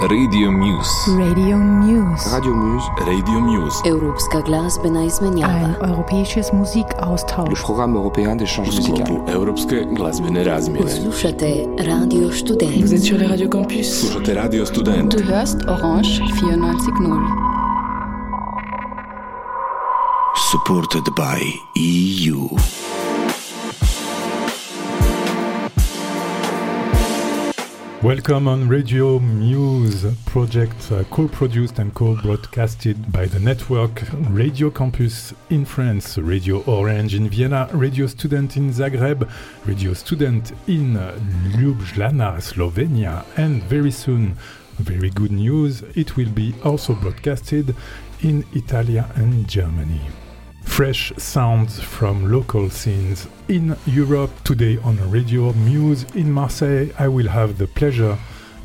Radio Muse. Radio Muse. Radio Muse. Radio Muse. Europska glazbena Ein izmenjava. europäisches Le Musikaustausch. programme européen d'échange U musical. sklopu Europske glazbene razmjene. Slušate Radio Vous Student. êtes sur les radios campus. Slušate Radio Student. Du hörst Orange 94.0. supported by EU. Welcome on Radio Muse, project uh, co-produced and co-broadcasted by the network Radio Campus in France, Radio Orange in Vienna, Radio Student in Zagreb, Radio Student in Ljubljana, Slovenia, and very soon, very good news, it will be also broadcasted in Italy and Germany. Fresh sounds from local scenes in Europe. Today on Radio Muse in Marseille, I will have the pleasure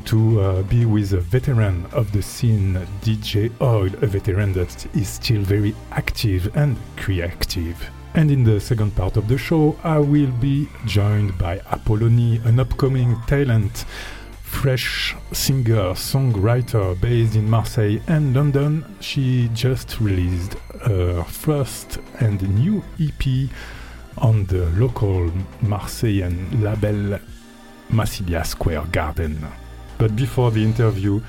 to uh, be with a veteran of the scene, DJ Oil, a veteran that is still very active and creative. And in the second part of the show, I will be joined by Apollonie, an upcoming talent fresh singer songwriter based in Marseille and London. She just released her first and new EP on the local Marseillan label Massilia Square Garden. But before the interview,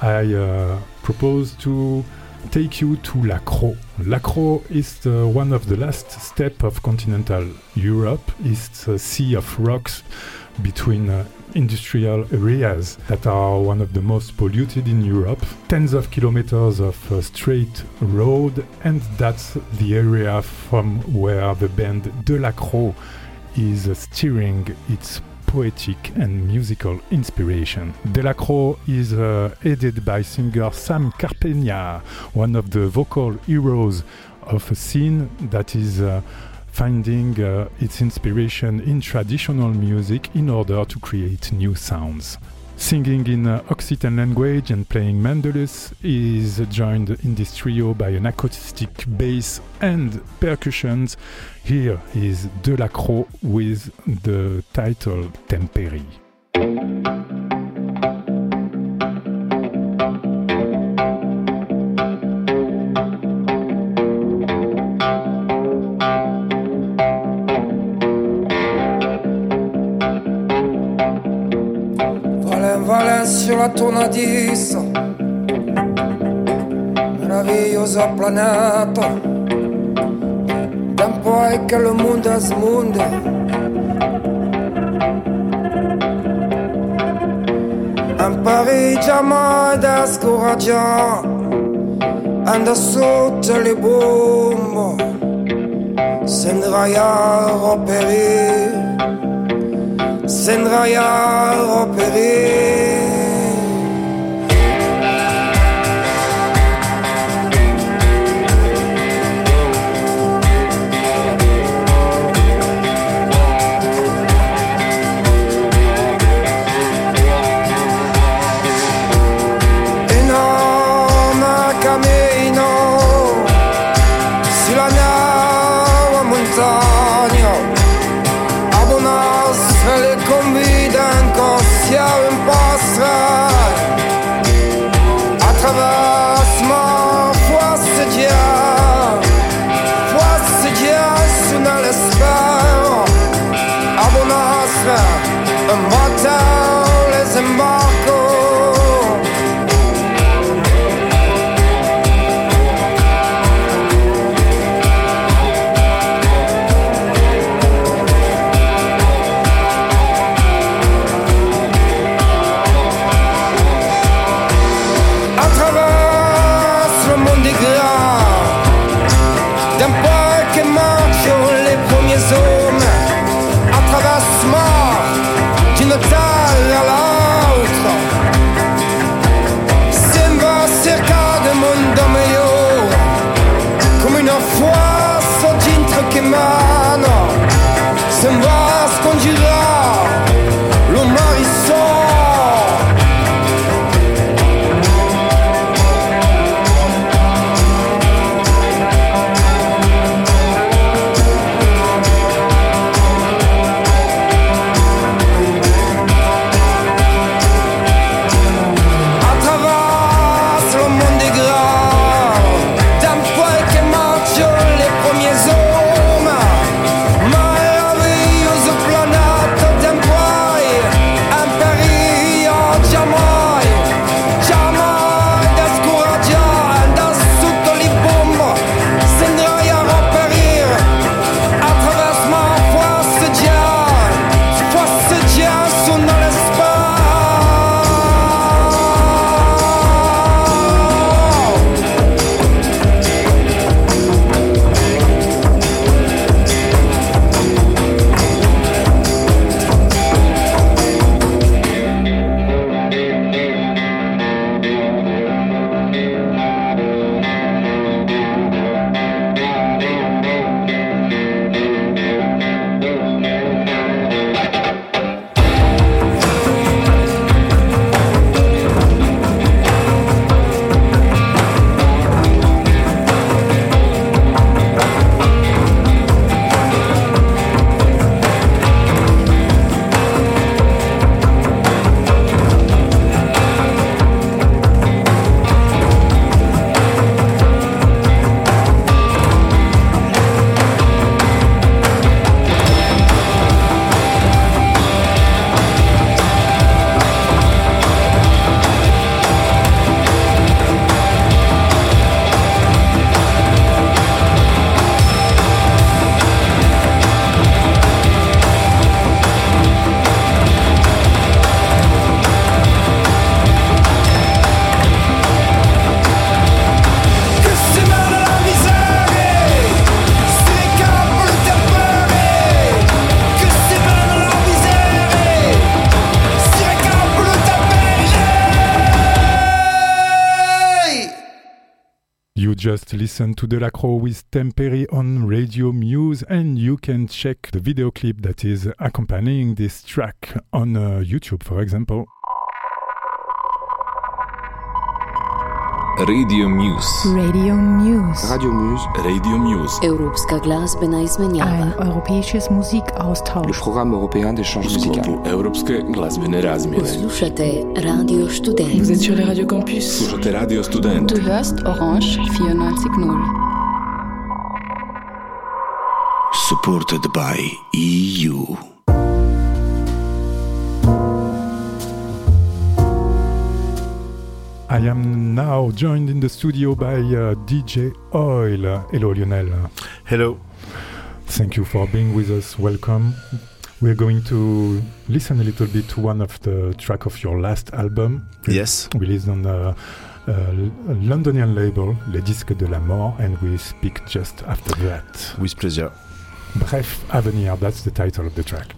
I uh, propose to take you to La Crau. Lacro is uh, one of the last step of continental Europe. It's a sea of rocks between uh, industrial areas that are one of the most polluted in Europe. Tens of kilometers of uh, straight road, and that's the area from where the band De La Crau is uh, steering its poetic and musical inspiration. De La Crau is uh, headed by singer Sam Karpienia, one of the vocal heroes of a scene that is uh, finding uh, its inspiration in traditional music in order to create new sounds. Singing in uh, Occitan language and playing mandolus is joined in this trio by an acoustic bass and percussions. Here is De La Crau with the title Temperi. ton indice. Meravigliosa d'un tempo que le monde mondo smonda. Impari mai da scoraggiare, anda sotto le bombe, se ne vai a. Do listened to De La Crau with Temperi on Radio Muse, and you can check the video clip that is accompanying this track on uh, YouTube, for example. Radio Muse. Radio Muse. Radio Muse. Radio Muse. Europska glazbena Ein izmenjava. europäisches Le Musikaustausch. programme européen d'échange musical. Europske glazbene razmjene. Slušate Radio Vous Student. êtes sur les Radio Campus. Slušate Radio Student. Du hörst Orange 94.0. Supported by EU. I am now joined in the studio by uh, DJ Oil. Hello, Lionel. Hello. Thank you for being with us. Welcome. We're going to listen a little bit to one of the track of your last album, Yes. released on the uh, Londonian label, Les Disques de la Mort, and we speak just after that. With pleasure. Bref Avenir, that's the title of the track.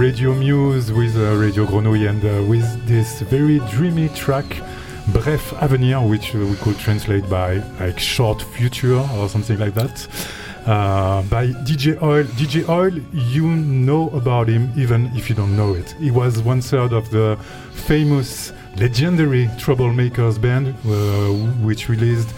Radio Muse with uh, Radio Grenouille and uh, with this very dreamy track, Bref Avenir, which uh, we could translate by like short future or something like that. Uh, by DJ Oil. DJ Oil, you know about him even if you don't know it. He was one third of the famous, legendary Troublemakers band, uh, which released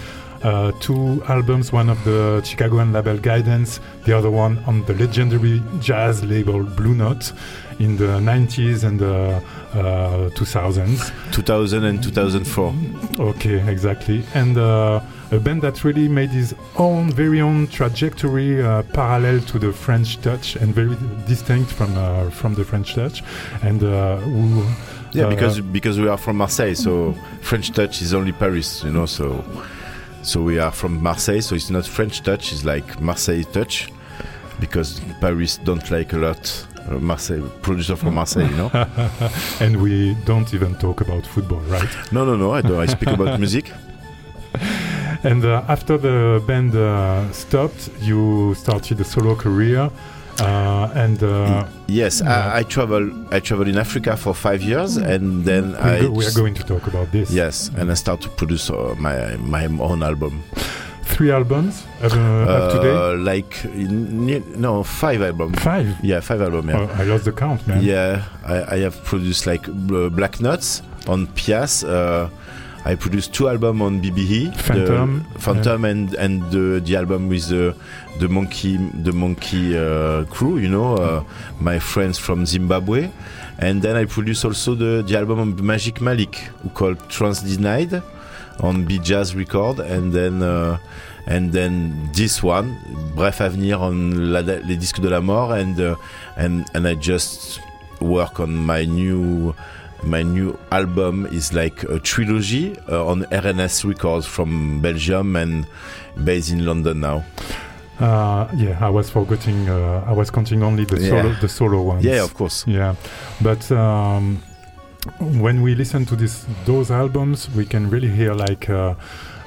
uh, two albums, one of the Chicagoan label Guidance, the other one on the legendary jazz label Blue Note in the 90s and the uh, 2000s. 2000 and 2004. Okay, exactly. And uh, a band that really made his own, very own trajectory uh, parallel to the French Touch and very distinct from uh, from the French Touch. And uh, who, Yeah, uh, because because we are from Marseille, so French touch is only Paris, you know. So so we are from Marseille, so it's not French touch; it's like Marseille touch, because Paris don't like a lot Marseille producer from Marseille, you know. and we don't even talk about football, right? no, no, no. I don't. I speak about music. And uh, after the band uh, stopped, you started a solo career, and uh, Yes. I, I travel. I travel in Africa for five years, and then we'll I go- we are going to talk about this. yes, and I start to produce uh, my my own album. Three albums uh, up to date. Uh, like no five albums. Five. Yeah, five albums. Yeah. Oh, I lost the count, man. Yeah, I, I have produced like uh, Black Notes on Pias. Uh, I produced two albums on BBE, Phantom, the Phantom, and and the, the album with the the monkey the monkey uh, crew. You know, uh, my friends from Zimbabwe, and then I produced also the the album of Magic Malik, called Tranz Denied, on Bee Jazz Record, and then. Uh, and then this one, Bref Avenir on la, les disques de la mort, and uh, and and I just work on my new my new album is like a trilogy uh, on R&S Records from Belgium and based in London now. Uh, yeah, I was forgetting. Uh, I was counting only the Yeah. solo, the solo ones. Yeah, of course. Yeah, but um, when we listen to this those albums, we can really hear like uh,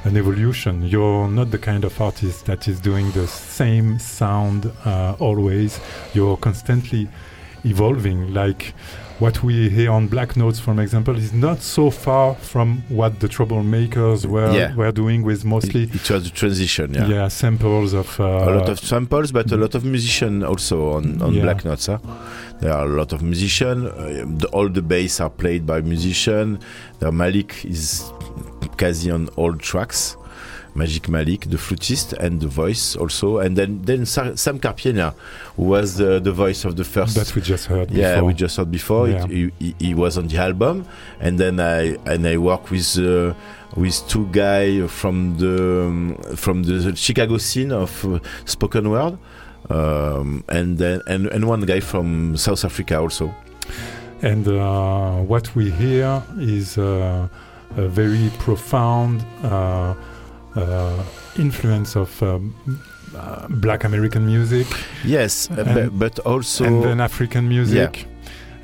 an evolution. You're not the kind of artist that is doing the same sound uh, always. You're constantly evolving. Like what we hear on Black Notes, for example, is not so far from what the Troublemakers were Yeah. were doing with It, mostly it was a transition, yeah. yeah, samples of uh, a lot of samples, but a lot of musicians also on, on Yeah. Black Notes. Huh? There are a lot of musicians. Uh, the, all the bass are played by musicians. The Malik is quasi on all tracks. Magic Malik, the flutist, and the voice also. And then, then Sam Karpienia, who was the, the voice of the first that we just heard. yeah, before. we just heard before. Yeah. It, he, he- was on the album, and then I and I work with uh, with two guys from the um, from the Chicago scene of uh, spoken word, um, and then and, and one guy from South Africa also. And uh, what we hear is uh, a very profound uh, influence of um, uh, Black American music Yes, uh, And- but, also and then African music. Yeah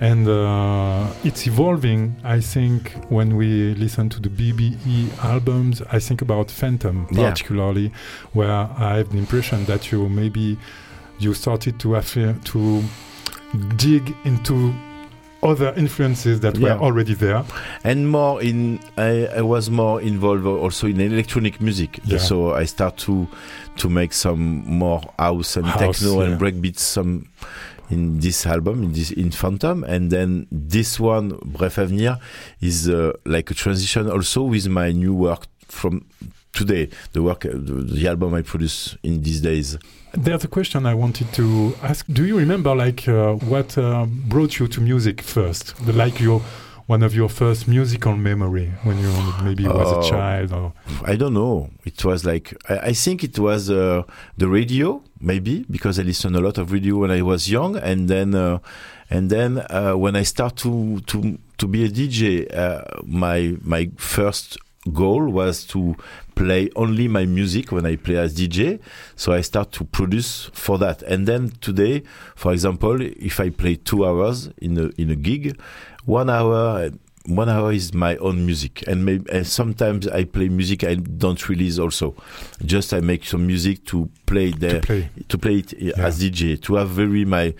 And uh, it's evolving. I think when we listen to the BBE albums, I think about Phantom Yeah. particularly, where I have the impression that you maybe you started to to dig into other influences that Yeah. were already there. and more in I, I was more involved also in electronic music Yeah. so i start to to make some more house and House, techno yeah. and breakbeats some in this album in this in phantom and then this one bref avenir is uh, like a transition also with my new work from today the work uh, the, the album i produce in these days There's a question I wanted to ask. Do you remember, like, uh, what uh, brought you to music first? The, like your one of your first musical memory when you maybe was a Oh. child, or I don't know. It was like I, I think it was uh, the radio, maybe because I listened a lot of radio when I was young, and then uh, and then uh, when I start to to to be a DJ, uh, my my first goal was to play only my music when I play as DJ. So I start to produce for that, and then today, for example, if I play two hours in a in a gig, one hour one hour is my own music and maybe and sometimes i play music i don't release also just i make some music to play there to play? to play it uh, as dj to have very my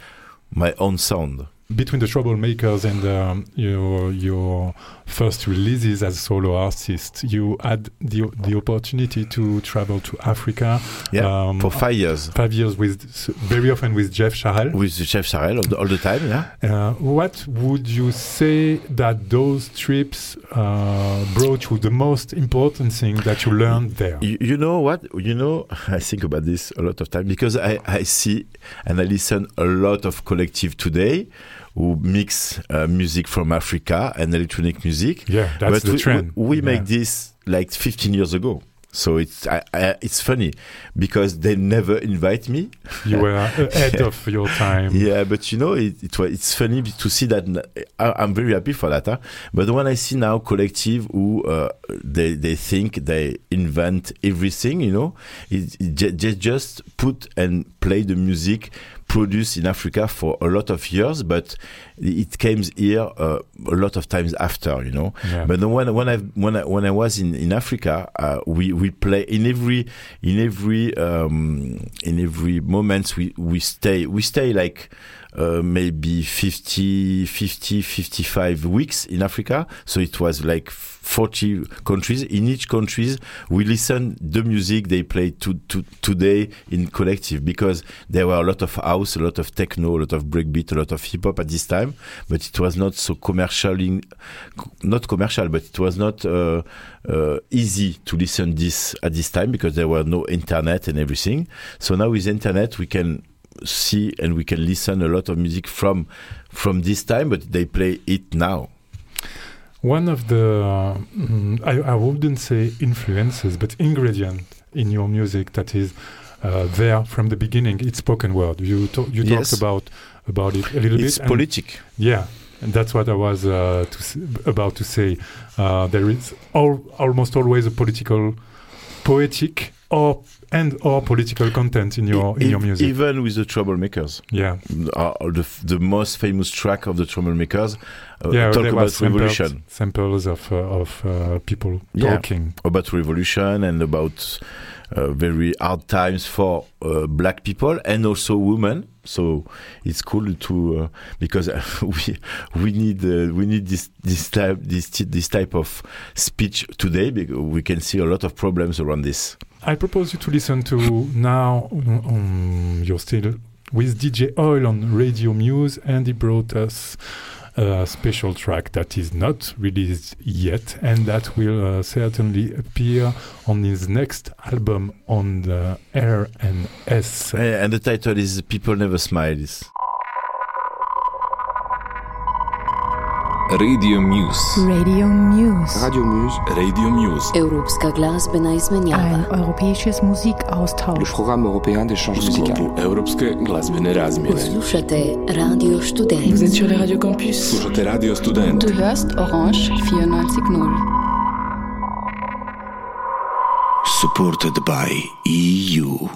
my own sound. between the troublemakers and um, your your first releases as solo artist, you had the the opportunity to travel to Africa. Yeah, um, for five years Five years with very often with Jeff Sharel. with Jeff Sharel all the, all the time. Yeah. Uh, what would you say that those trips uh, brought you the most important thing that you learned there? You, you know what? You know, I think about this a lot of time because I, I see and I listen a lot of collective today who mix uh, music from Africa and electronic music. Yeah, that's but the we, trend. We, we Yeah. make this like 15 years ago. So it's I, I, it's funny because they never invite me. You were ahead of your time. Yeah, but you know, it, it it's funny to see that. I, am very happy for that. Huh? But when I see now collective who uh, they they think they invent everything, you know, it, it ju- ju- just put and play the music produced in Africa for a lot of years, but it came here uh, a lot of times after, you know. Yeah. But when when I when I when I was in in Africa, uh, we we play in every in every um, in every moment we we stay we stay like uh, maybe 50, 50, 55 weeks in Africa. So it was like 40 countries. In each countries, we listen the music they play to, to, today in collective because there were a lot of house, a lot of techno, a lot of breakbeat, a lot of hip hop at this time, but it was not so commercial, in, not commercial, but it was not uh, uh, easy to listen this at this time because there were no internet and everything. So now with internet, we can see and we can listen a lot of music from from this time, but they play it now. One of the, uh, I, I wouldn't say influences, but ingredient in your music that is uh, there from the beginning. It's spoken word. You to, you Yes. talked about about it a little It's bit. and- politic. Yeah, and that's what I was uh, to s- about to say. Uh, there is al- almost always a political, poetic, or and or political content in your in your music. Even with the troublemakers, yeah, uh, the the most famous track of the troublemakers uh, yeah. talk about was samples, revolution, samples of uh, of uh, people Yeah. talking. about revolution, and about uh, very hard times for uh, black people and also women. So it's cool to uh, because we we need uh, we need this this type this this type of speech today because we can see a lot of problems around this. I propose you to listen to now. Um, you're still with DJ Oil on Radio Muse, and he brought us a special track that is not released yet, and that will uh, certainly appear on his next album on the R and S. And the title is "People Never Smile." Radio Muse. Radio Muse. Radio Muse, Radio Muse. Europska Ein le programme européen d'échange musical. sklopu Europske glazbene razmjene. Slušate Radio Vous Student. êtes sur les radios campus. Slušate Radio Student. Du hörst Orange 94.0. Supported by EU.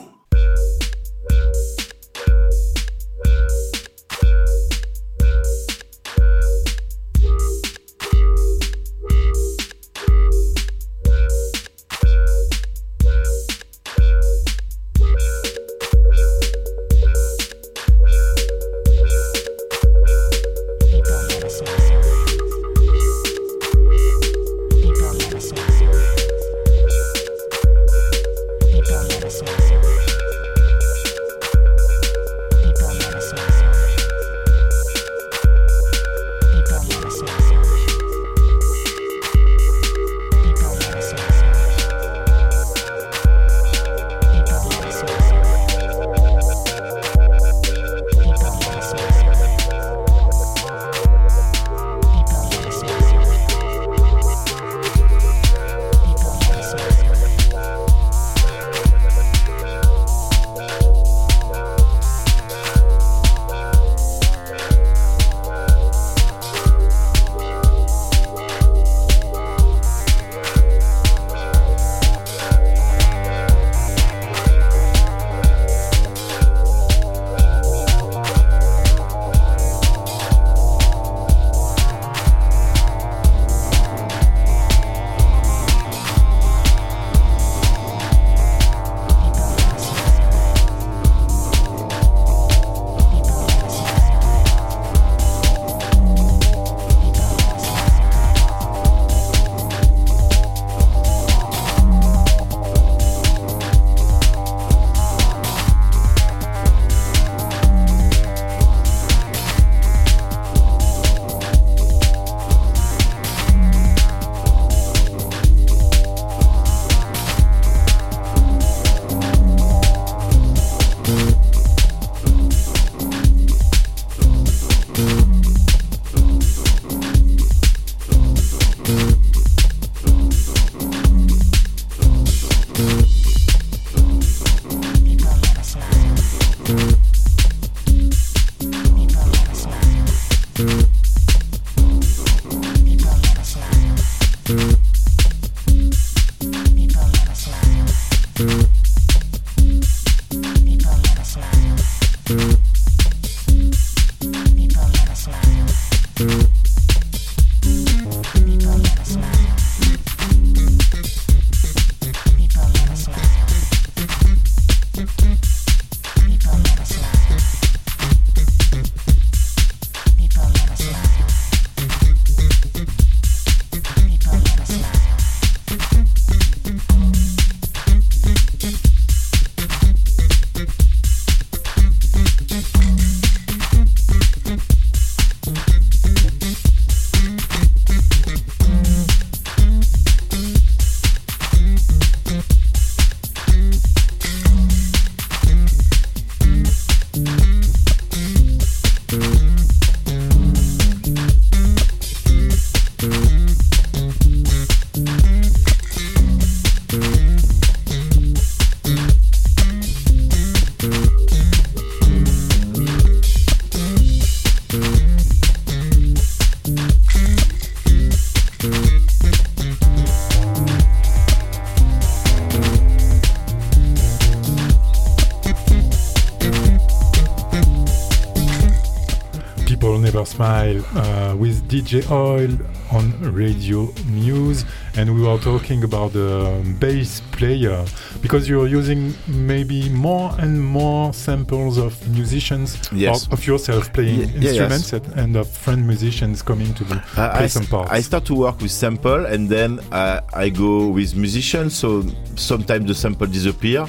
DJ Oil on Radio Muse, and we were talking about the bass player because you're using maybe more and more samples of musicians Yes. of, yourself playing yeah, instruments and- and of friend musicians coming to the I, play I, some parts. I start to work with sample and then uh, I go with musicians. So sometimes the sample disappear,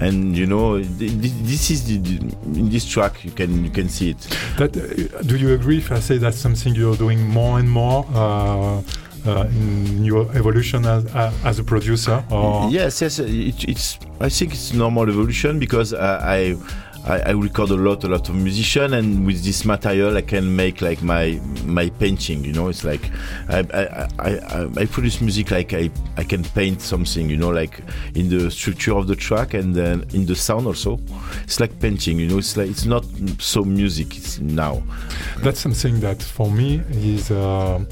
and you know th- th- this is the, in this track you can you can see it. That, uh, do you agree if I say that's something you're doing more and more uh, uh, in your evolution as, uh, as a producer? Or Yes, yes. It, it's. I think it's normal evolution because I, I, I record a lot, a lot of musician, and with this material, I can make like my my painting. You know, it's like I I, I, I, produce music like I, I can paint something. You know, like in the structure of the track and then in the sound also. It's like painting. You know, it's like it's not so music. It's now. that's something that for me is uh,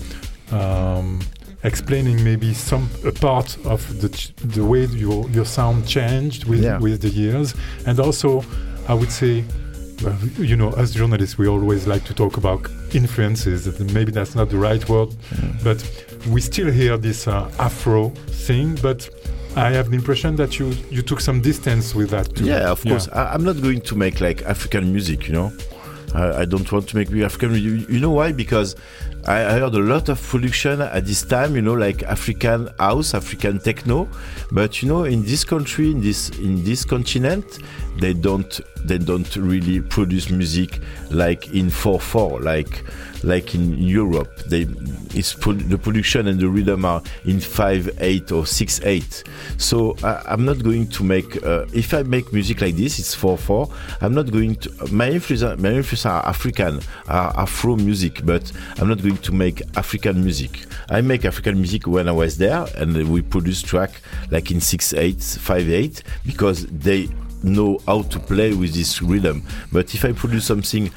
um, explaining maybe some a part of the ch- the way your your sound changed with Yeah. with the years, and also I would say. Well, you know, as journalists, we always like to talk about influences. Maybe that's not the right word, but we still hear this uh, Afro thing. But I have the impression that you you took some distance with that too. Yeah, of course. I, I'm not going to make like African music, you know. I, I don't want to make me African. You, you know why? Because I, I heard a lot of production at this time, you know, like African house, African techno. But you know, in this country, in this in this continent, they don't they don't really produce music like in four four, like like in Europe. They it's the production and the rhythm are in five eight or six eight. So I, I'm not going to make. Uh, if I make music like this, it's four four. I'm not going to. My influence, my influence are African, are Afro music, but I'm not going to make African music. I make African music when I was there, and we produce track like in six eight, five eight, because they know how to play with this rhythm. But if I produce something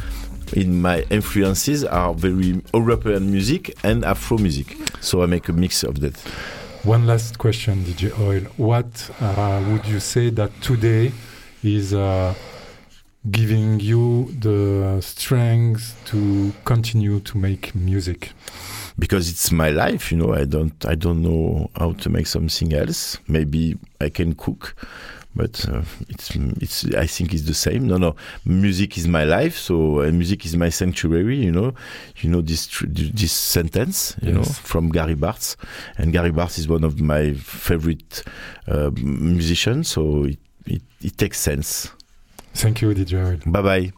in my influences are very European music and Afro music. So I make a mix of that. One last question, DJ Oil. What uh, would you say that today is uh, giving you the strength to continue to make music? Because it's my life, you know. I don't, I don't know how to make something else. Maybe I can cook, but uh, it's, it's. I think it's the same. No, no. Music is my life, so uh, music is my sanctuary. You know, you know this tr- this sentence, you know, from Gary Bartz, and Gary Bartz is one of my favorite uh, musicians. So it, it, it takes sense. Thank you, DJ Bye bye.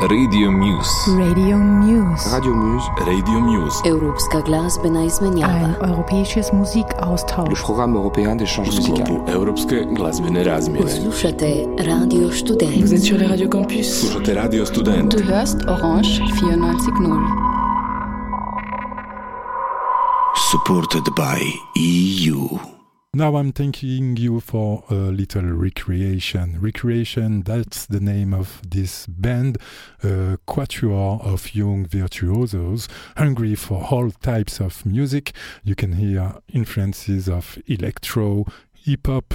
Radio Muse. Radio Muse. Radio Muse, Radio Muse. Europska glazbena Ein izmenjava. europäisches le Musikaustausch. programme européen d'échange U musical. sklopu Europske glazbene razmjene. Slušate Radio Vous êtes sur les radios campus. Slušate Radio Student. Du hörst Orange 94.0. Supported by EU. Now I'm thanking you for a little recreation. Recreation, that's the name of this band, a quatuor of young virtuosos hungry for all types of music. You can hear influences of electro, hip hop,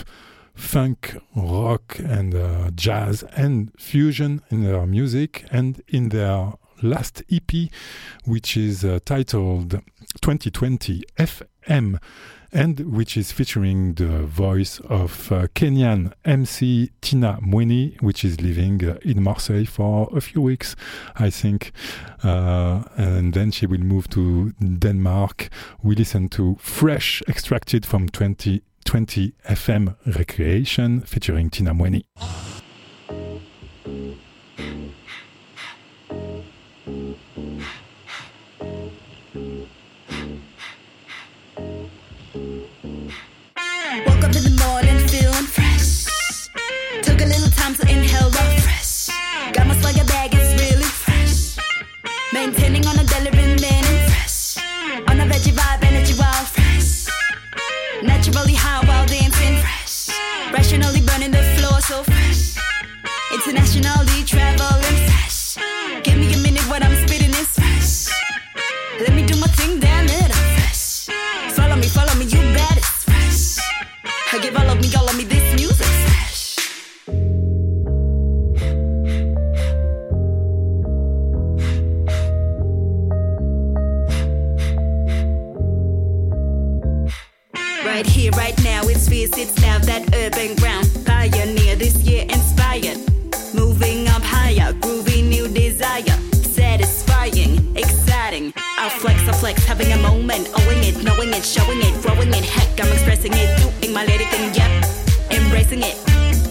funk, rock, and uh, jazz and fusion in their music and in their last EP, which is uh, titled 2020 FM and which is featuring the voice of uh, Kenyan MC Tina Mweni, which is living uh, in Marseille for a few weeks, I think. Uh, and then she will move to Denmark. We listen to Fresh, extracted from 2020 FM Recreation, featuring Tina Mweni. Maintaining on a daily remaining fresh. On a veggie vibe, energy wild fresh. Naturally high while dancing fresh. Rationally burning the floor so fresh. Internationally traveling fresh. Right here, right now, it's fierce, it's now that urban ground. Pioneer this year inspired. Moving up higher, groovy new desire. Satisfying, exciting. I flex, I flex, having a moment. Owing it, knowing it, showing it, growing it. Heck, I'm expressing it, doing my lady thing, yep. Embracing it.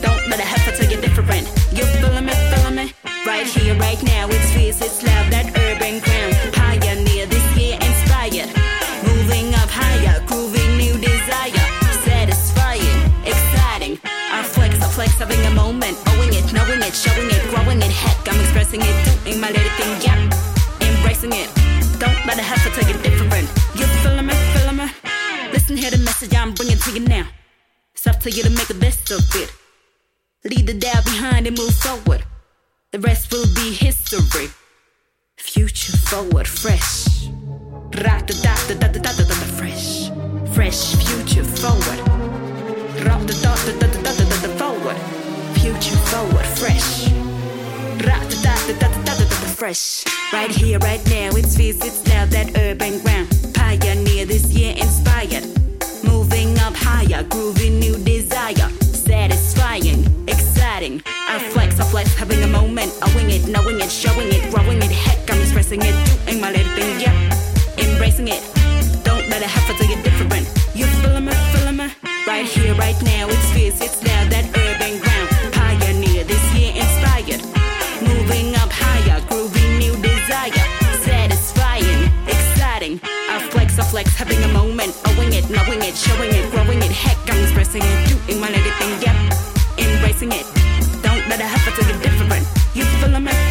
Don't let a heifer tell you different. You feeling me, feeling me? Right here, right now, it's fierce, it's loud, that urban ground. It, showing it, growing it. Heck, I'm expressing it, doing my little thing, yeah. Embracing it. Don't let a heifer take you different. You feeling me, feeling me? Listen, hear the message I'm bringing to you now. It's up to you to make the best of it. Leave the doubt behind and move forward. The rest will be history. Future forward, fresh. Rock dot, the dot, the dot, the dot, fresh. Fresh, future forward. Rock dot, the dot, the dot, forward. Future forward, fresh. Fresh. Right here, right now, it's fierce, it's now that urban ground. Pioneer this year inspired. Moving up higher, groovy new desire. Satisfying, exciting. I flex, I flex, having a moment. Owing it, knowing it, showing it, growing it. Heck, I'm expressing it, doing my little thing, yeah. Embracing it. Don't let a heifer tell you different. You feeling me, feeling me? Right here, right now, it's fierce, it's now that urban ground. Having a moment. Owing it, knowing it, showing it, growing it. Heck, I'm expressing it, doing my little thing, yep. Embracing it. Don't let a heifer tell you different. You feeling me, feeling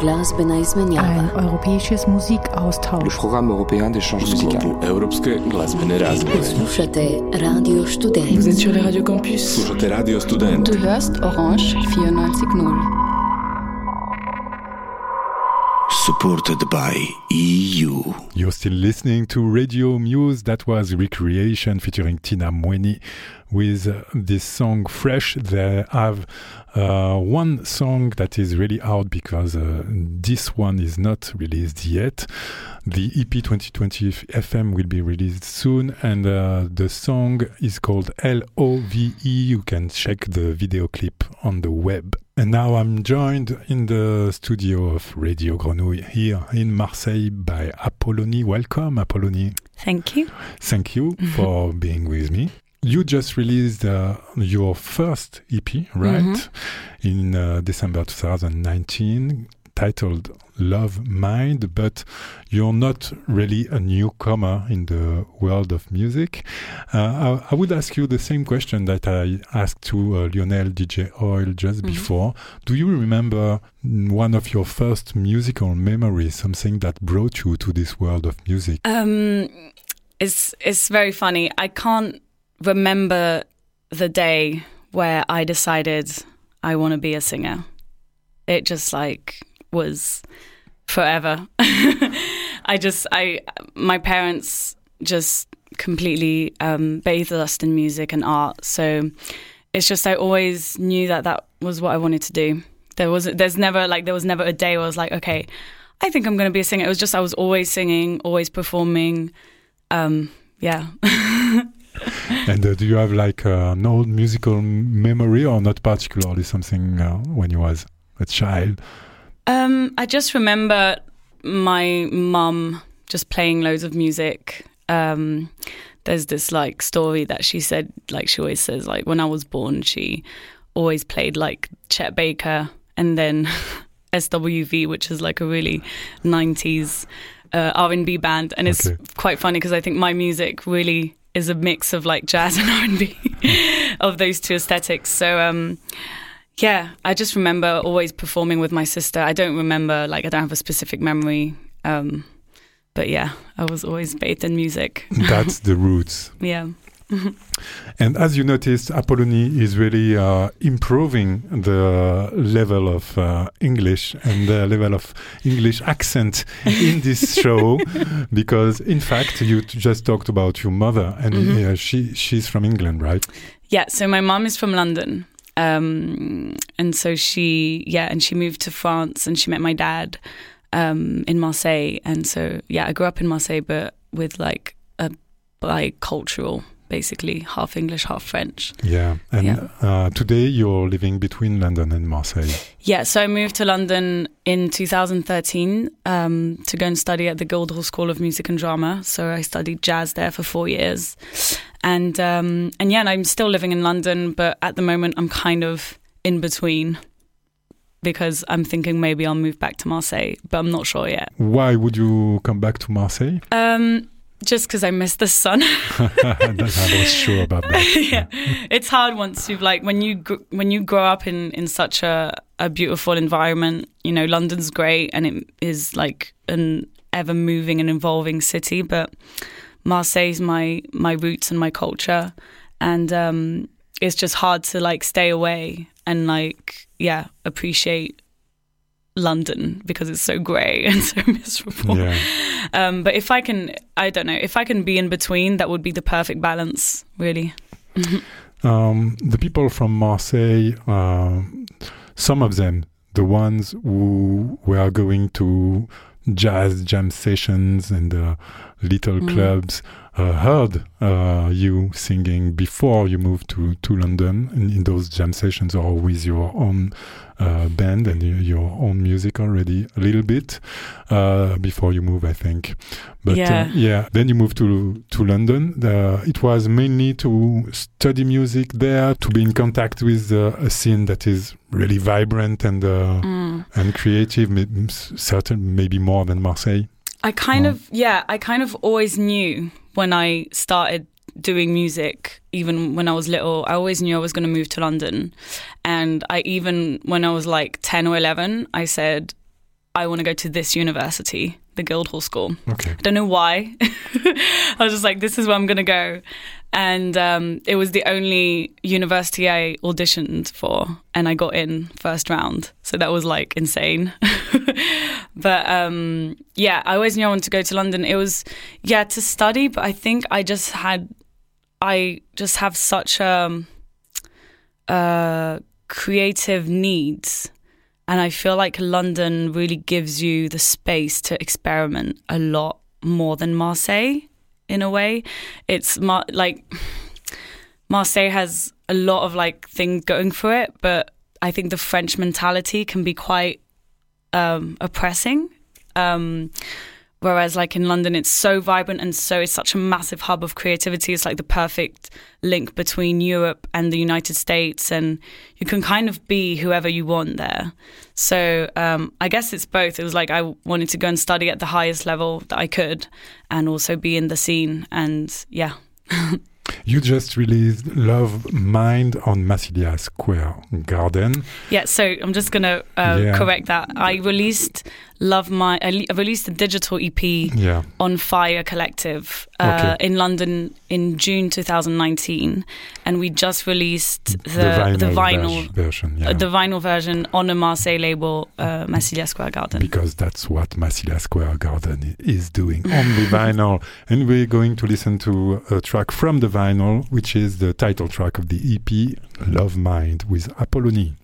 Ein europäisches Musikaustausch. programme européen d'échange musical. Europske glazbene razmjene. Slušate Radio Vous Student. êtes sur les radios campus. Slušate Radio Student. Du hörst Orange 94.0. Supported by EU. You're still listening to Radio Muse. That was Recreation featuring Tina Mweni with uh, this song Fresh. They have uh, one song that is really out because uh, this one is not released yet. The EP 2020 FM will be released soon, and uh, the song is called L O V E. You can check the video clip on the web. And now I'm joined in the studio of Radio Grenouille here in Marseille by Apollonie. Welcome, Apollonie. Thank you. Thank you for being with me. You just released uh, your first EP, right? In uh, December 2019, titled Love Mind, but you're not really a newcomer in the world of music. Uh, I, I would ask you the same question that I asked to uh, Lionel DJ Oil just before. Do you remember one of your first musical memories, something that brought you to this world of music? Um, it's it's very funny. I can't remember the day where I decided I want to be a singer. It just like was forever. I just I my parents just completely um, bathed us in music and art. So it's just I always knew that that was what I wanted to do. There was there's never like there was never a day where I was like okay, I think I'm going to be a singer. It was just I was always singing, always performing. Um, yeah. And uh, do you have like uh, an old musical memory or not particularly something uh, when you was a child? Um, I just remember my mum just playing loads of music. Um, there's this like story that she said, like she always says, like when I was born, she always played like Chet Baker and then SWV, which is like a really 90s uh, R&B band, and it's Okay. quite funny because I think my music really is a mix of like jazz and R&B of those two aesthetics. So um, yeah, I just remember always performing with my sister. I don't remember like I don't have a specific memory, um, but yeah, I was always bathed in music. That's the roots. yeah. And as you noticed, Apollonie is really uh, improving the level of uh, English and the level of English accent in this show, because in fact you t- just talked about your mother, and Mhm. uh, she she's from England, right? Yeah, so my mom is from London. Um, and so she, yeah, and she moved to France and she met my dad um, in Marseille. And so, yeah, I grew up in Marseille, but with like a bicultural, basically half English, half French. Yeah. And Yeah. Uh, today you're living between London and Marseille. Yeah, so I moved to London in 2013 um, to go and study at the Guildhall School of Music and Drama. So I studied jazz there for four years, and um, and yeah, and I'm still living in London, but at the moment I'm kind of in between because I'm thinking maybe I'll move back to Marseille, but I'm not sure yet. Why would you come back to Marseille? Um, just because I miss the sun. I was sure about that. yeah, it's hard once you've like when you gr- when you grow up in in such a a beautiful environment. You know, London's great and it is like an ever moving and evolving city, but Marseille's my my roots and my culture, and um, it's just hard to like stay away and like yeah appreciate London because it's so grey and so miserable. Yeah. Um, but if I can, I don't know, if I can be in between, that would be the perfect balance, really. Um, the people from Marseille, um some of them, the ones who were going to jazz jam sessions and uh, little Mm. clubs, heard uh, you singing before you moved to, to London in, in those jam sessions or with your own uh, band and your own music already a little bit uh, before you move, I think. But Yeah. uh, yeah, then you moved to to London. Uh, it was mainly to study music there, to be in contact with uh, a scene that is really vibrant and uh, Mm. and creative. Certain, maybe more than Marseille. I kind Oh. of, yeah, I kind of always knew when I started doing music even when I was little. I always knew I was going to move to London. And I even, when I was like 10 or 11, I said, I want to go to this university, the Guildhall School. Okay. I don't know why. I was just like, this is where I'm going to go. And um, it was the only university I auditioned for, and I got in first round. So that was like insane. but um, yeah, I always knew I wanted to go to London. It was, yeah, to study, but I think I just had, I just have such um, uh, creative needs. And I feel like London really gives you the space to experiment a lot more than Marseille in a way. It's Mar- like Marseille has a lot of like things going for it, but I think the French mentality can be quite um, oppressing. Um, whereas like in London, it's so vibrant and so it's such a massive hub of creativity. It's like the perfect link between Europe and the United States, and you can kind of be whoever you want there. So um, I guess it's both. It was like I wanted to go and study at the highest level that I could, and also be in the scene. And yeah. You just released Love Mind on Massilia Square Garden. Yeah, so I'm just gonna uh, Yeah. correct that. I released Love My. I I released a digital EP Yeah. on Fire Collective uh, Okay. in London in June 2019, and we just released the the vinyl, the vinyl, vers- version. Yeah. uh, the vinyl version on a Marseille label, uh, Massilia Square Garden. because that's what Massilia Square Garden is doing on the vinyl. And we're going to listen to a track from the vinyl, which is the title track of the EP, Love Mind, with Apollonie.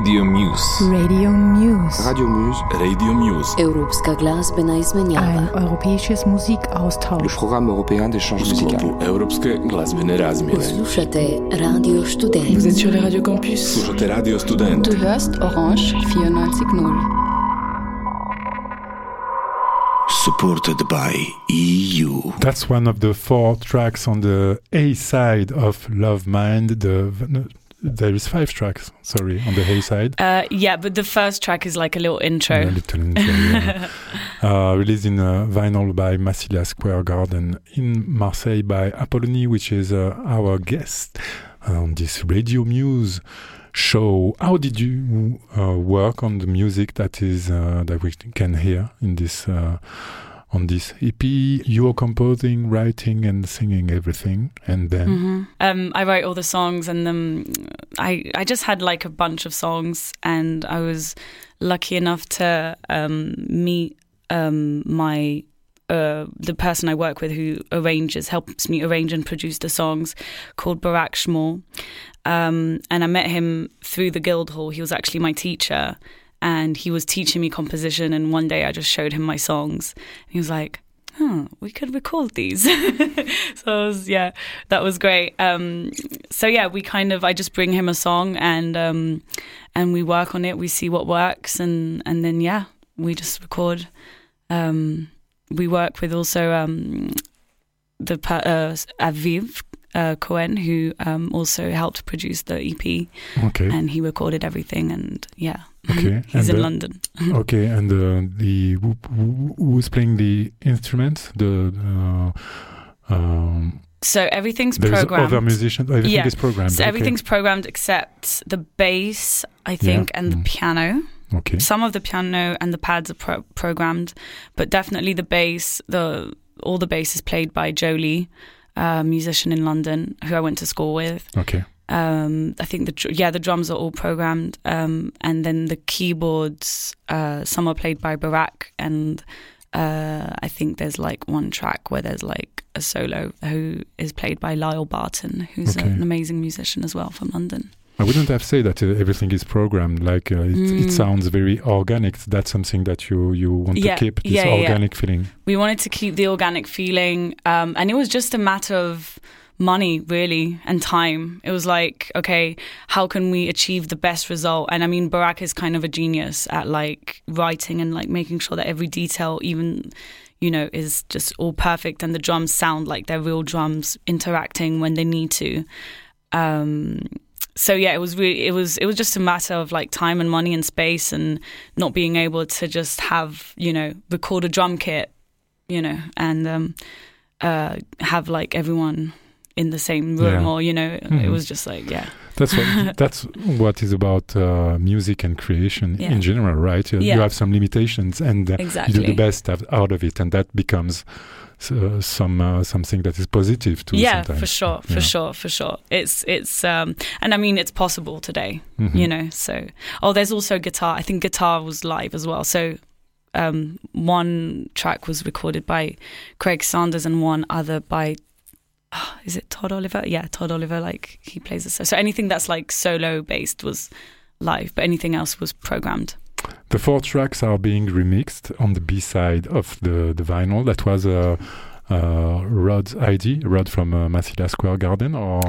Radio Muse. Radio Muse. Radio Muse, Radio Muse. Europska glazbena izmenjava. Ein europäisches le programme européen d'échange musical. sklopu Europske glazbene razmjene. Slušate Radio Student. Vous êtes sur les radios campus. Slušate Radio Student. Du hörst Orange 94.0. Supported by EU. That's one of the four tracks on the A side of Love Mind. The there is five tracks. Sorry, on the Hay side. Uh, yeah, but the first track is like a little intro. A little intro, yeah. uh, released in uh, vinyl by Massilia Square Garden in Marseille by Apollonie, which is uh, our guest on this Radio Muse show. How did you uh, work on the music that is uh, that we can hear in this uh, on this EP. You're composing, writing, and singing everything, and then Mhm. Um, I wrote all the songs, and then I I just had like a bunch of songs, and I was lucky enough to um, meet um, my uh, the person I work with who arranges helps me arrange and produce the songs, called Barak Schmool. Um, and I met him through the Guildhall. He was actually my teacher, and he was teaching me composition. And one day I just showed him my songs. And he was like, "Huh, we could record these." so was, yeah, that was great. Um, so yeah, we kind of I just bring him a song and um, and we work on it. We see what works, and and then yeah, we just record. Um, we work with also um, the uh, Aviv uh, Cohen, who um, also helped produce the EP, okay, and he recorded everything. And yeah, okay, he's and in uh, London. okay, and uh, the who, who- who's playing the instruments? The uh, um, So everything's there's programmed. other musicians. Everything Yeah. is programmed. So okay. everything's programmed except the bass, I think, and the piano. Okay. Some of the piano and the pads are pro- programmed, but definitely the bass. The all the bass is played by Jolie, a musician in London who I went to school with. Okay. Um, I think the yeah the drums are all programmed, um, and then the keyboards. Uh, some are played by Barak, and uh, I think there's like one track where there's like a solo who is played by Lyle Barton, who's Okay. an amazing musician as well from London. I wouldn't have said that uh, everything is programmed. Like uh, it, Mm. it sounds very organic. That's something that you you want Yeah, to keep this yeah, yeah, yeah. organic feeling. we wanted to keep the organic feeling um, and it was just a matter of money really and time. It was like okay how can we achieve the best result? And i mean Barak is kind of a genius at like writing and like making sure that every detail even you know is just all perfect and the drums sound like they're real drums interacting when they need to. Um so yeah, it was really it was it was just a matter of like time and money and space and not being able to just have you know record a drum kit, you know, and um, uh, have like everyone in the same room Yeah. or you know it Mhm. was just like yeah That's what that's what is about uh, music and creation Yeah. in general, right? You, Yeah. you have some limitations, and uh, you do the best out of it, and that becomes uh, some uh, something that is positive too. yeah sometimes. for sure for Yeah. sure for sure it's it's um and i mean it's possible today Mhm. you know so oh there's also guitar i think guitar was live as well so um one track was recorded by craig sanders and one other by ah, is it todd oliver yeah todd oliver like he plays the so so anything that's like solo based was live but anything else was programmed The four tracks are being remixed on the B side of the, the vinyl. That was uh, uh, Rod's ID, Rod from uh, Massilia Square Garden, or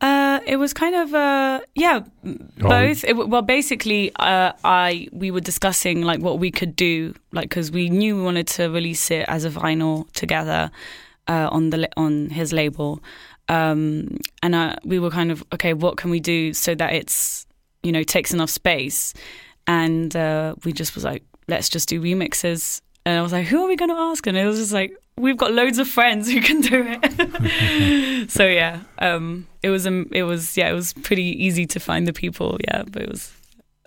Uh, it was kind of uh, yeah, Oh. both. It, well, basically, uh, I we were discussing like what we could do, like because we knew we wanted to release it as a vinyl together uh, on the on his label, um, and uh, we were kind of okay, what can we do so that it's you know takes enough space, and uh, we just was like, let's just do remixes, and I was like, who are we going to ask? And it was just like. We've got loads of friends who can do it. so yeah, um, it was um, it was yeah, it was pretty easy to find the people. Yeah, but it was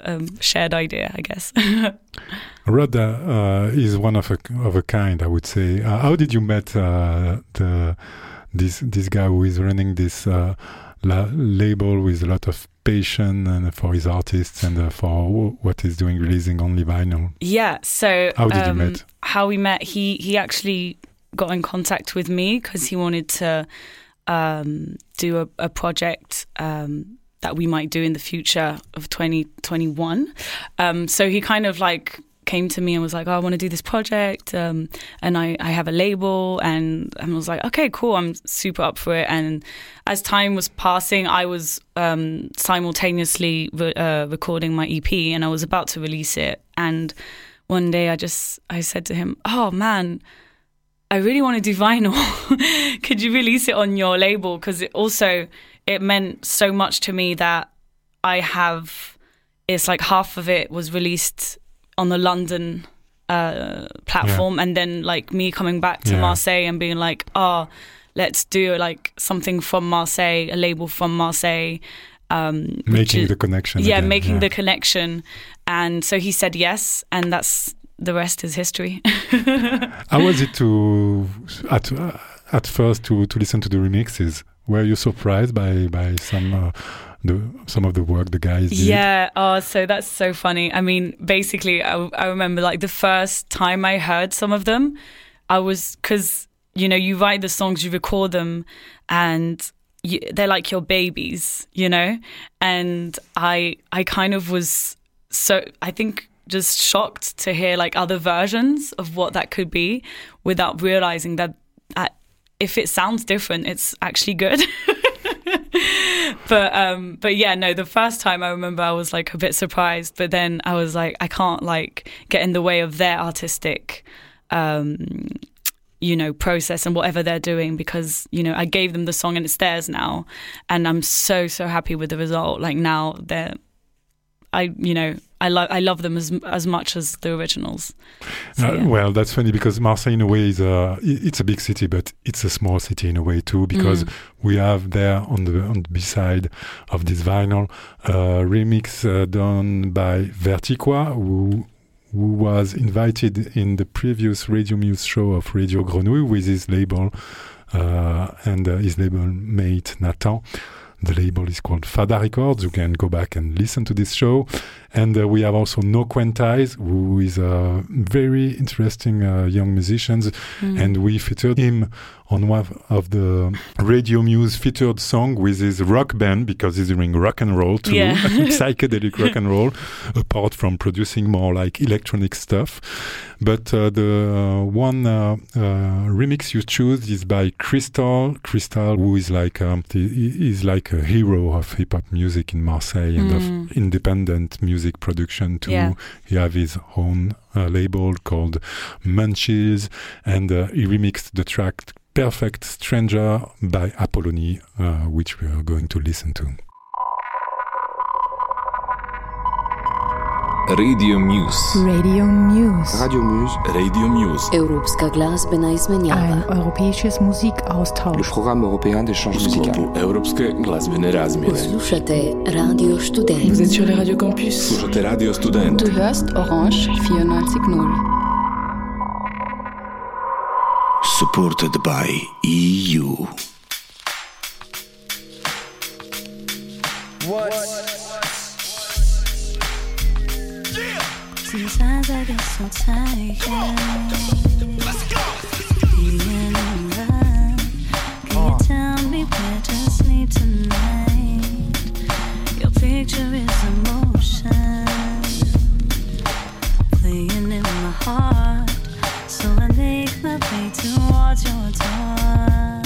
um, shared idea, I guess. Rod uh, is one of a of a kind, I would say. Uh, how did you met uh, the this this guy who is running this uh, la- label with a lot of passion and for his artists and uh, for w- what he's doing, releasing only vinyl? yeah. So How did you um, met? How we met? He he actually got in contact with me because he wanted to um, do a, a project. Um, that we might do in the future of 2021. Um, so he kind of like came to me and was like, oh, I want to do this project. Um, and I, I have a label. And I was like, okay, cool. I'm super up for it. And as time was passing, I was um, simultaneously re- uh, recording my EP and I was about to release it. And one day I just, I said to him, oh man, I really want to do vinyl. Could you release it on your label? Because it also it meant so much to me that I have. It's like half of it was released on the London uh, platform, and then like me coming back to Yeah. Marseille and being like, oh, let's do like something from Marseille, a label from Marseille. Um, Making is- the connection. yeah, again, making yeah. the connection. And so he said yes, and that's the rest is history. How was it to at uh, at first to to listen to the remixes? Were you surprised by by some uh, the some of the work the guys did? Yeah. Oh, so that's so funny. I mean, basically, I, I remember like the first time I heard some of them, I was because you know you write the songs, you record them, and you, they're like your babies, you know. And I I kind of was so I think just shocked to hear like other versions of what that could be without realizing that uh, if it sounds different, it's actually good. but um but yeah no the first time i remember i was like a bit surprised but then i was like i can't like get in the way of their artistic um you know process and whatever they're doing because you know i gave them the song and it's theirs now and i'm so so happy with the result like now they're i you know i love i love them as as much as the originals So, Uh, yeah. Well, that's funny because Marseille, in a way, is a it's a big city, but it's a small city in a way too. Because Mm. we have there on the on the B side of this vinyl uh, remix uh, done by Vertiqua, who who was invited in the previous Radio Muse show of Radio Grenouille with his label uh, and uh, his label mate Nathan. The label is called Fada Records. You can go back and listen to this show. And uh, we have also No Quantize, who is a very interesting uh, young musician. Mm. And we featured him on one of the Radio Muse featured song with his rock band because he's doing rock and roll too, Yeah. psychedelic rock and roll, apart from producing more like electronic stuff. But uh, the uh, one uh, uh, remix you choose is by Crystal. Crystal, who is like um, the, is like a hero of hip hop music in Marseille and Mm. of independent music production too. Yeah. He have his own uh, label called Munchies, and uh, he remixed the track "Perfect Stranger" by Apollonie, uh, which we are going to listen to. Radio Muse. Radio Muse. Radio Muse, Radio Muse. Europska glazbena Ein izmenjava. europäisches le Musikaustausch. programme européen d'échange musical. Europske glazbene razmjene. Slušate Radio Vous Student. êtes sur les radios campus. Slušate Radio Student. Du hörst Orange 94.0. Supported by EU. Sometimes I get so tired. Being in love. Can you tell me where to sleep tonight? Your picture is emotion playing in my heart. So I make my way towards your door.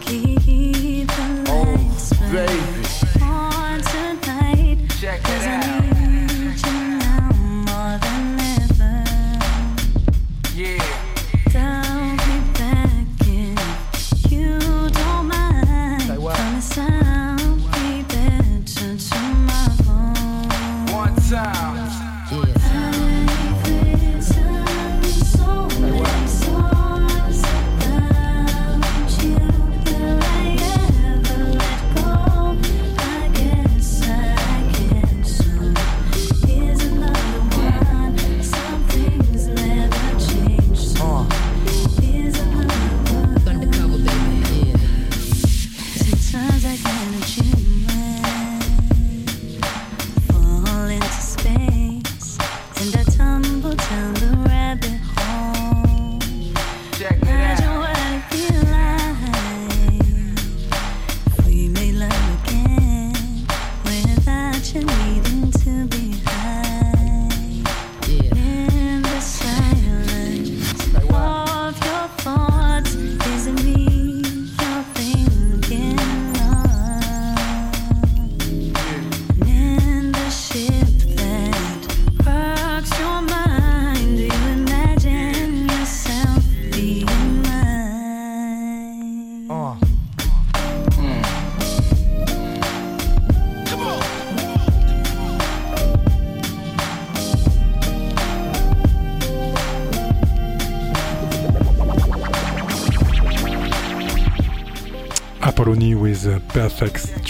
Keep the oh, lights burning on tonight. Cause I need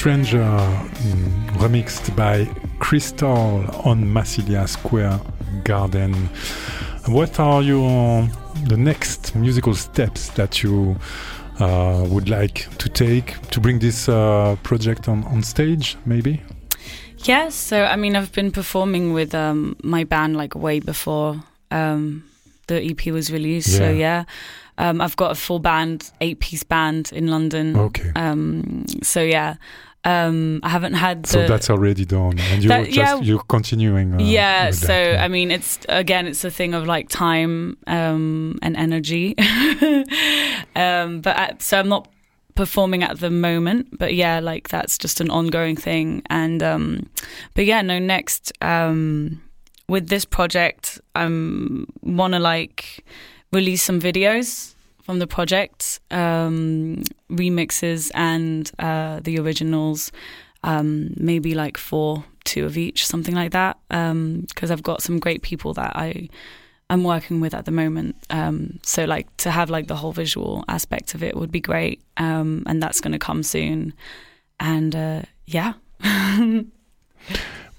Stranger, mm, remixed by Crystal on Massilia Square Garden. what are your the next musical steps that you uh, would like to take to bring this uh, project on, on stage, maybe? Yeah, so I mean, I've been performing with um, my band like way before um, the EP was released. So Yeah. yeah, um, I've got a full band, eight piece band in London. Okay. Um, so yeah, um, I haven't had the. So that's already done, and you're just yeah. you're continuing. Uh, yeah, so that, yeah. I mean, it's again, it's a thing of like time um, and energy. um, but I, so I'm not performing at the moment, but yeah, like that's just an ongoing thing. And um, but yeah, no, next um, with this project, I want to like release some videos from the project, um, remixes and uh, the originals um, maybe like four, two of each, something like that. Because I've got some great people that I I'm working with at the moment. Um, so like to have like the whole visual aspect of it would be great, um, and that's going to come soon. And uh, yeah.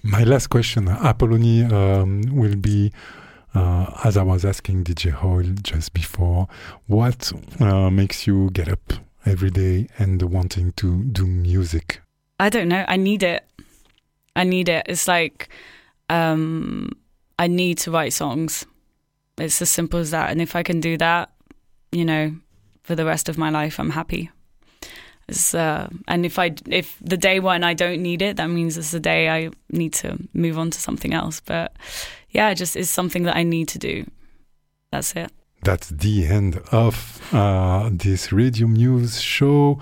My last question, Apollonie, um, will be uh, as I was asking DJ Oil just before, what uh, makes you get up every day and wanting to do music? I don't know. I need it. I need it. It's like um, I need to write songs. It's as simple as that. And if I can do that, you know, for the rest of my life, I'm happy. Uh, and if I if the day when I don't need it, that means it's the day I need to move on to something else. But yeah, it just is something that I need to do. That's it. That's the end of uh, this Radio Muse show.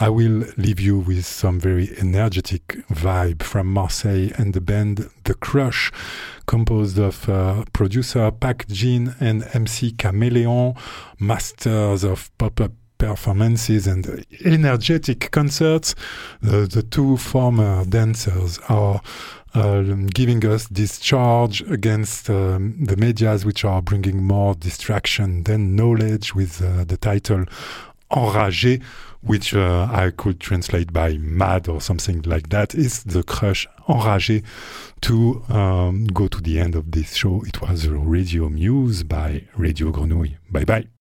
I will leave you with some very energetic vibe from Marseille and the band The Crush, composed of uh, producer Pac Jean and MC Chameleon, masters of pop-up performances and energetic concerts. The, the two former dancers are giving us this charge against um, the medias, which are bringing more distraction than knowledge, with uh, the title Enragé, which uh, I could translate by mad or something like that, is the crush Enragé to um, go to the end of this show. It was Radio Muse by Radio Grenouille. Bye bye.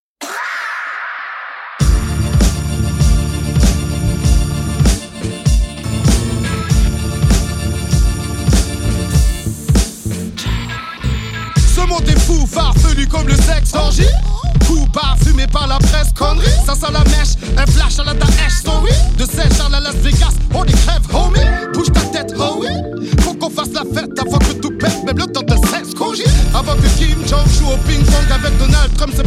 Comme le sexe orgie Coup bas, fumé par la presse, connerie. Ça sent la mèche, un flash à la Daesh, story De Saint-Charles à Las Vegas, on y crève, homie. Bouge ta tête, oh oui Faut qu'on fasse la fête avant que tout pète Même le temps de sexe, congé Avant que Kim Jong joue au ping-pong Avec Donald Trump se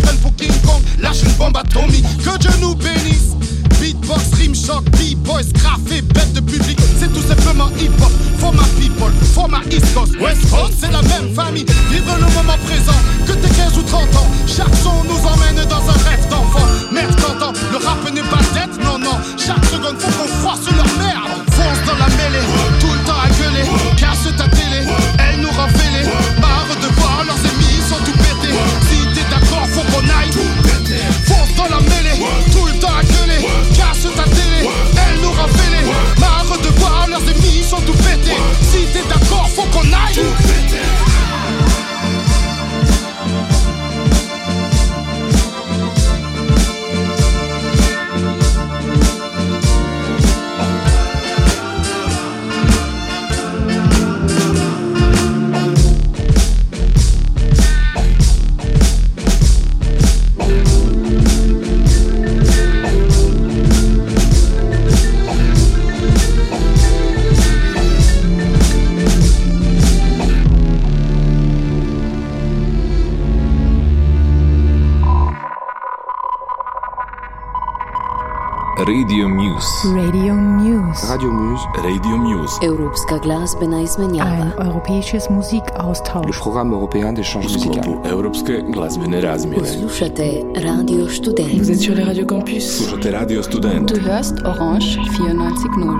Radio Muse, Radio. Europska glazbena izmenjava. Ein europäisches le Musikaustausch. programme européen d'échange U musical. sklopu Europske glazbene razmjene. Slušate Radio Student. Vous êtes sur les radios campus. Slušate Radio Student. Du hörst Orange 94.0.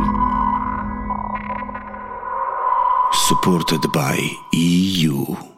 Supported by EU.